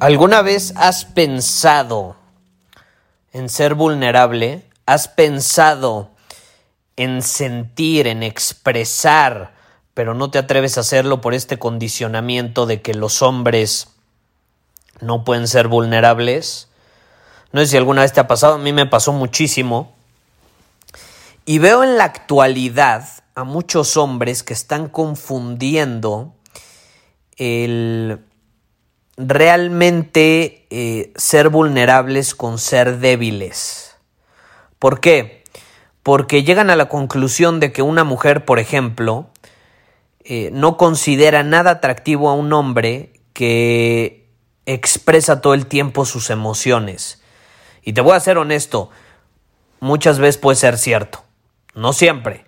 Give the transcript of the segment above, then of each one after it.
¿Alguna vez has pensado en ser vulnerable? ¿Has pensado en sentir, en expresar, pero no te atreves a hacerlo por este condicionamiento de que los hombres no pueden ser vulnerables? No sé si alguna vez te ha pasado, a mí me pasó muchísimo. Y veo en la actualidad a muchos hombres que están confundiendo el realmente eh, ser vulnerables con ser débiles. ¿Por qué? Porque llegan a la conclusión de que una mujer, por ejemplo, eh, no considera nada atractivo a un hombre que expresa todo el tiempo sus emociones. Y te voy a ser honesto, muchas veces puede ser cierto, no siempre,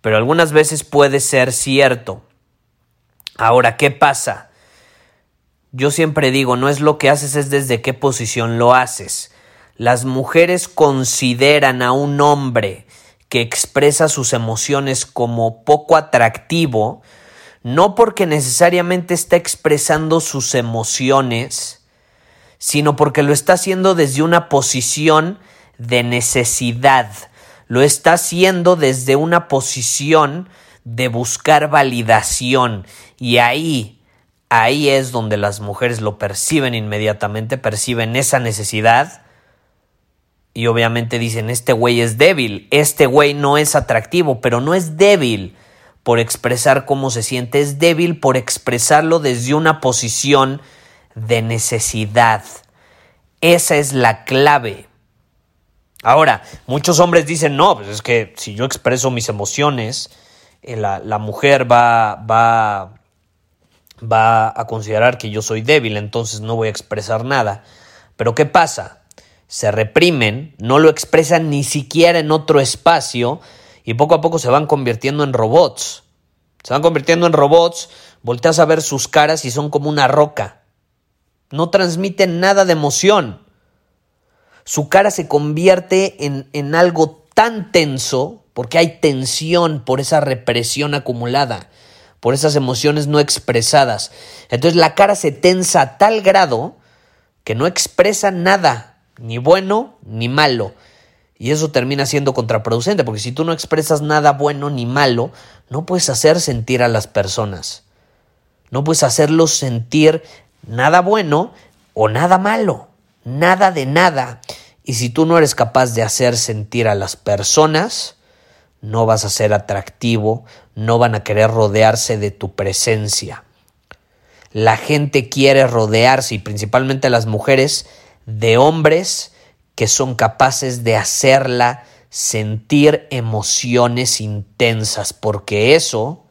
pero algunas veces puede ser cierto. Ahora, ¿qué pasa? Yo siempre digo, no es lo que haces, es desde qué posición lo haces. Las mujeres consideran a un hombre que expresa sus emociones como poco atractivo, no porque necesariamente está expresando sus emociones, sino porque lo está haciendo desde una posición de necesidad, lo está haciendo desde una posición de buscar validación y ahí ahí es donde las mujeres lo perciben inmediatamente, perciben esa necesidad y obviamente dicen, este güey es débil, este güey no es atractivo, pero no es débil por expresar cómo se siente, es débil por expresarlo desde una posición de necesidad. Esa es la clave. Ahora, muchos hombres dicen, no, pues es que si yo expreso mis emociones, eh, la, la mujer va, va va a considerar que yo soy débil, entonces no voy a expresar nada. Pero ¿qué pasa? Se reprimen, no lo expresan ni siquiera en otro espacio y poco a poco se van convirtiendo en robots. Se van convirtiendo en robots, volteas a ver sus caras y son como una roca. No transmiten nada de emoción. Su cara se convierte en, en algo tan tenso porque hay tensión por esa represión acumulada por esas emociones no expresadas. Entonces la cara se tensa a tal grado que no expresa nada, ni bueno ni malo. Y eso termina siendo contraproducente, porque si tú no expresas nada bueno ni malo, no puedes hacer sentir a las personas. No puedes hacerlos sentir nada bueno o nada malo. Nada de nada. Y si tú no eres capaz de hacer sentir a las personas, no vas a ser atractivo, no van a querer rodearse de tu presencia. La gente quiere rodearse, y principalmente las mujeres, de hombres que son capaces de hacerla sentir emociones intensas, porque eso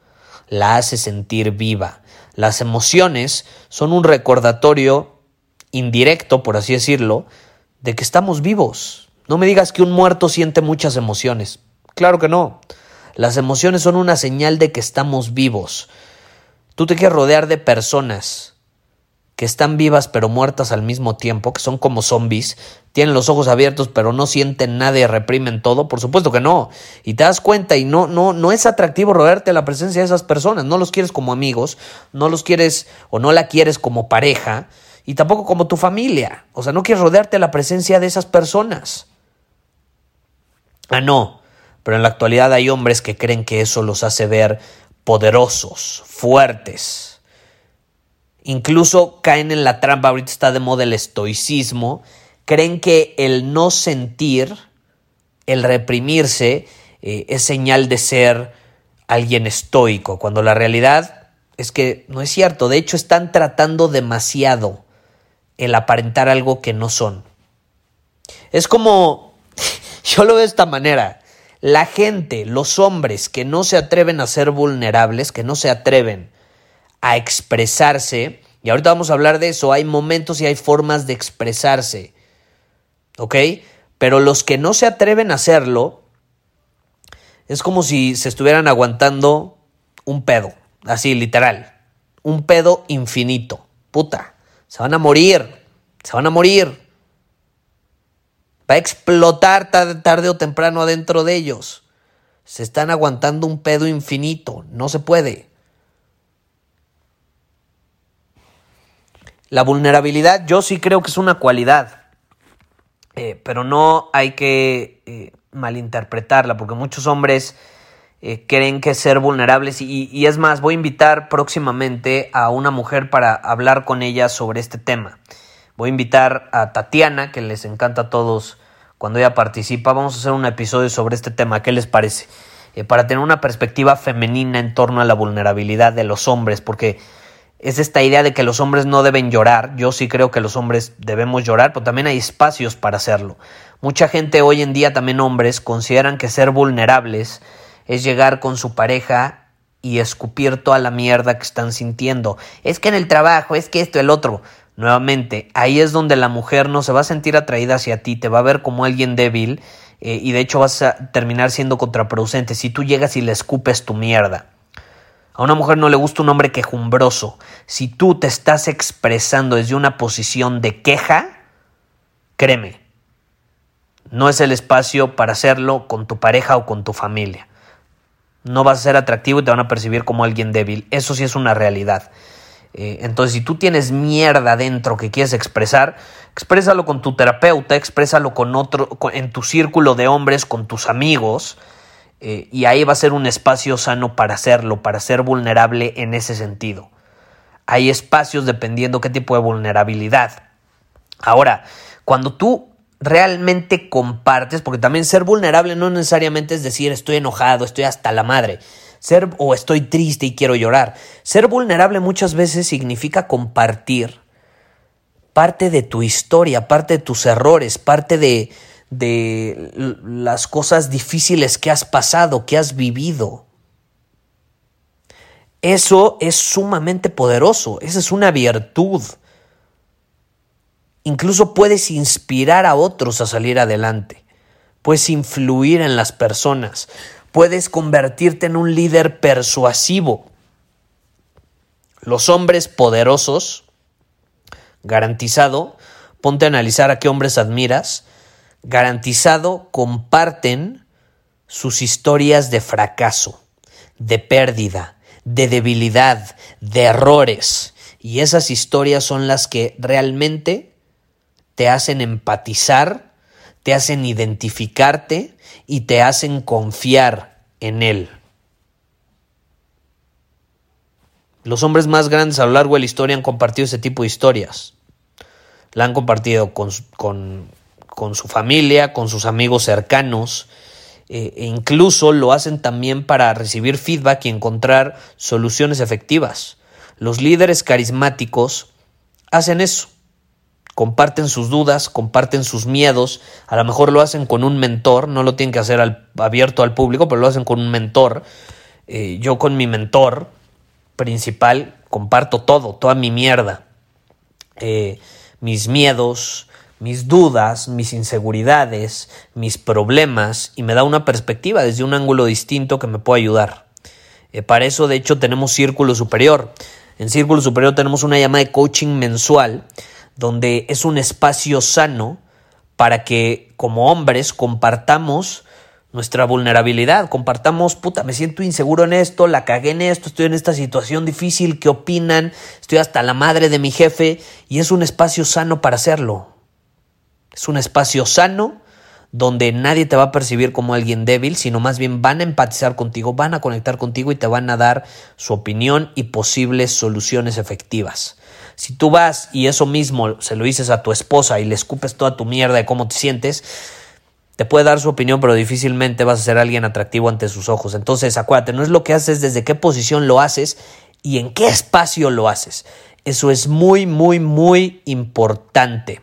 la hace sentir viva. Las emociones son un recordatorio indirecto, por así decirlo, de que estamos vivos. No me digas que un muerto siente muchas emociones. Claro que no. Las emociones son una señal de que estamos vivos. Tú te quieres rodear de personas que están vivas pero muertas al mismo tiempo, que son como zombies, tienen los ojos abiertos pero no sienten nada y reprimen todo, por supuesto que no. Y te das cuenta y no no no es atractivo rodearte la presencia de esas personas, no los quieres como amigos, no los quieres o no la quieres como pareja y tampoco como tu familia. O sea, no quieres rodearte la presencia de esas personas. Ah, no pero en la actualidad hay hombres que creen que eso los hace ver poderosos, fuertes. Incluso caen en la trampa, ahorita está de moda el estoicismo, creen que el no sentir, el reprimirse, eh, es señal de ser alguien estoico, cuando la realidad es que no es cierto. De hecho, están tratando demasiado el aparentar algo que no son. Es como, yo lo veo de esta manera, la gente, los hombres que no se atreven a ser vulnerables, que no se atreven a expresarse, y ahorita vamos a hablar de eso, hay momentos y hay formas de expresarse, ¿ok? Pero los que no se atreven a hacerlo, es como si se estuvieran aguantando un pedo, así literal, un pedo infinito, puta, se van a morir, se van a morir. Va a explotar tarde, o temprano adentro de ellos. Se están aguantando un pedo infinito. No se puede. La vulnerabilidad yo sí creo que es una cualidad. Eh, pero no hay que eh, malinterpretarla porque muchos hombres eh, creen que ser vulnerables y, y es más, voy a invitar próximamente a una mujer para hablar con ella sobre este tema. Voy a invitar a Tatiana, que les encanta a todos cuando ella participa. Vamos a hacer un episodio sobre este tema. ¿Qué les parece? Eh, para tener una perspectiva femenina en torno a la vulnerabilidad de los hombres, porque es esta idea de que los hombres no deben llorar. Yo sí creo que los hombres debemos llorar, pero también hay espacios para hacerlo. Mucha gente hoy en día, también hombres, consideran que ser vulnerables es llegar con su pareja y escupir toda la mierda que están sintiendo. Es que en el trabajo, es que esto, el otro. Nuevamente, ahí es donde la mujer no se va a sentir atraída hacia ti, te va a ver como alguien débil eh, y de hecho vas a terminar siendo contraproducente si tú llegas y le escupes tu mierda. A una mujer no le gusta un hombre quejumbroso. Si tú te estás expresando desde una posición de queja, créeme, no es el espacio para hacerlo con tu pareja o con tu familia. No vas a ser atractivo y te van a percibir como alguien débil. Eso sí es una realidad. Eh, entonces, si tú tienes mierda dentro que quieres expresar, exprésalo con tu terapeuta, exprésalo con otro, en tu círculo de hombres, con tus amigos, eh, y ahí va a ser un espacio sano para hacerlo, para ser vulnerable en ese sentido. Hay espacios dependiendo qué tipo de vulnerabilidad. Ahora, cuando tú realmente compartes, porque también ser vulnerable no necesariamente es decir estoy enojado, estoy hasta la madre. Ser o estoy triste y quiero llorar. Ser vulnerable muchas veces significa compartir parte de tu historia, parte de tus errores, parte de, de las cosas difíciles que has pasado, que has vivido. Eso es sumamente poderoso, esa es una virtud. Incluso puedes inspirar a otros a salir adelante, puedes influir en las personas, puedes convertirte en un líder persuasivo. Los hombres poderosos, garantizado, ponte a analizar a qué hombres admiras, garantizado comparten sus historias de fracaso, de pérdida, de debilidad, de errores. Y esas historias son las que realmente te hacen empatizar te hacen identificarte y te hacen confiar en Él. Los hombres más grandes a lo largo de la historia han compartido ese tipo de historias. La han compartido con, su familia, con sus amigos cercanos, eh, e incluso lo hacen también para recibir feedback y encontrar soluciones efectivas. Los líderes carismáticos hacen eso comparten sus dudas, comparten sus miedos, a lo mejor lo hacen con un mentor, no lo tienen que hacer abierto al público, pero lo hacen con un mentor. Eh, yo con mi mentor principal comparto todo, toda mi mierda, eh, mis miedos, mis dudas, mis inseguridades, mis problemas, y me da una perspectiva desde un ángulo distinto que me puede ayudar. Eh, para eso, de hecho, tenemos Círculo Superior. En Círculo Superior tenemos una llamada de coaching mensual donde es un espacio sano para que como hombres compartamos nuestra vulnerabilidad, compartamos, puta, me siento inseguro en esto, la cagué en esto, estoy en esta situación difícil, ¿qué opinan? Estoy hasta la madre de mi jefe y es un espacio sano para hacerlo. Es un espacio sano donde nadie te va a percibir como alguien débil, sino más bien van a empatizar contigo, van a conectar contigo y te van a dar su opinión y posibles soluciones efectivas. Si tú vas y eso mismo se lo dices a tu esposa y le escupes toda tu mierda de cómo te sientes, te puede dar su opinión, pero difícilmente vas a ser alguien atractivo ante sus ojos. Entonces, acuérdate, no es lo que haces, desde qué posición lo haces y en qué espacio lo haces. Eso es muy, muy, muy importante.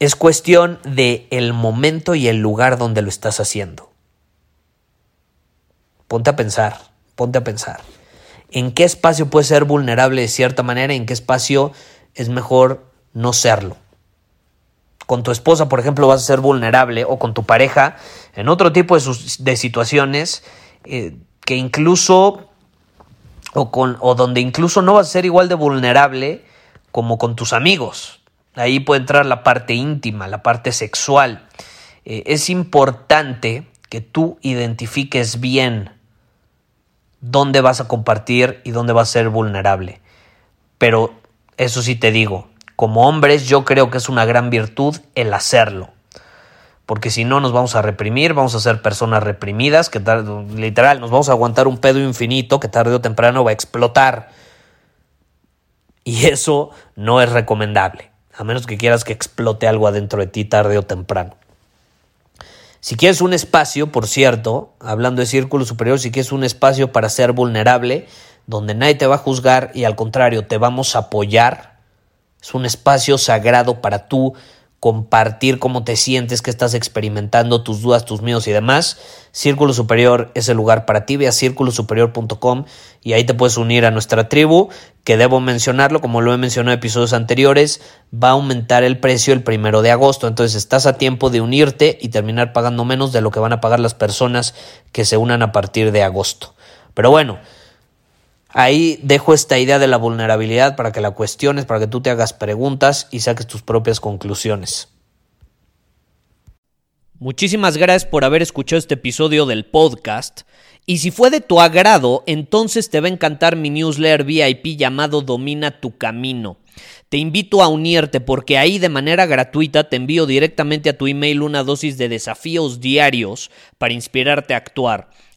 Es cuestión de el momento y el lugar donde lo estás haciendo. Ponte a pensar, ponte a pensar. ¿En qué espacio puedes ser vulnerable de cierta manera y en qué espacio es mejor no serlo? Con tu esposa, por ejemplo, vas a ser vulnerable o con tu pareja en otro tipo de, situaciones eh, que incluso o, con, o donde incluso no vas a ser igual de vulnerable como con tus amigos. Ahí puede entrar la parte íntima, la parte sexual. Eh, es importante que tú identifiques bien dónde vas a compartir y dónde vas a ser vulnerable. Pero eso sí te digo, como hombres yo creo que es una gran virtud el hacerlo. Porque si no nos vamos a reprimir, vamos a ser personas reprimidas, que literal nos vamos a aguantar un pedo infinito que tarde o temprano va a explotar. Y eso no es recomendable a menos que quieras que explote algo adentro de ti tarde o temprano. Si quieres un espacio, por cierto, hablando de círculo superior, si quieres un espacio para ser vulnerable, donde nadie te va a juzgar y al contrario te vamos a apoyar, es un espacio sagrado para tú compartir cómo te sientes, qué estás experimentando, tus dudas, tus miedos y demás. Círculo Superior es el lugar para ti. Ve a círculosuperior.com y ahí te puedes unir a nuestra tribu, que debo mencionarlo, como lo he mencionado en episodios anteriores, va a aumentar el precio el primero de agosto. Entonces estás a tiempo de unirte y terminar pagando menos de lo que van a pagar las personas que se unan a partir de agosto. Pero bueno, Ahí dejo esta idea de la vulnerabilidad para que la cuestiones, para que tú te hagas preguntas y saques tus propias conclusiones. Muchísimas gracias por haber escuchado este episodio del podcast. Y si fue de tu agrado, entonces te va a encantar mi newsletter VIP llamado Domina tu Camino. Te invito a unirte porque ahí de manera gratuita te envío directamente a tu email una dosis de desafíos diarios para inspirarte a actuar.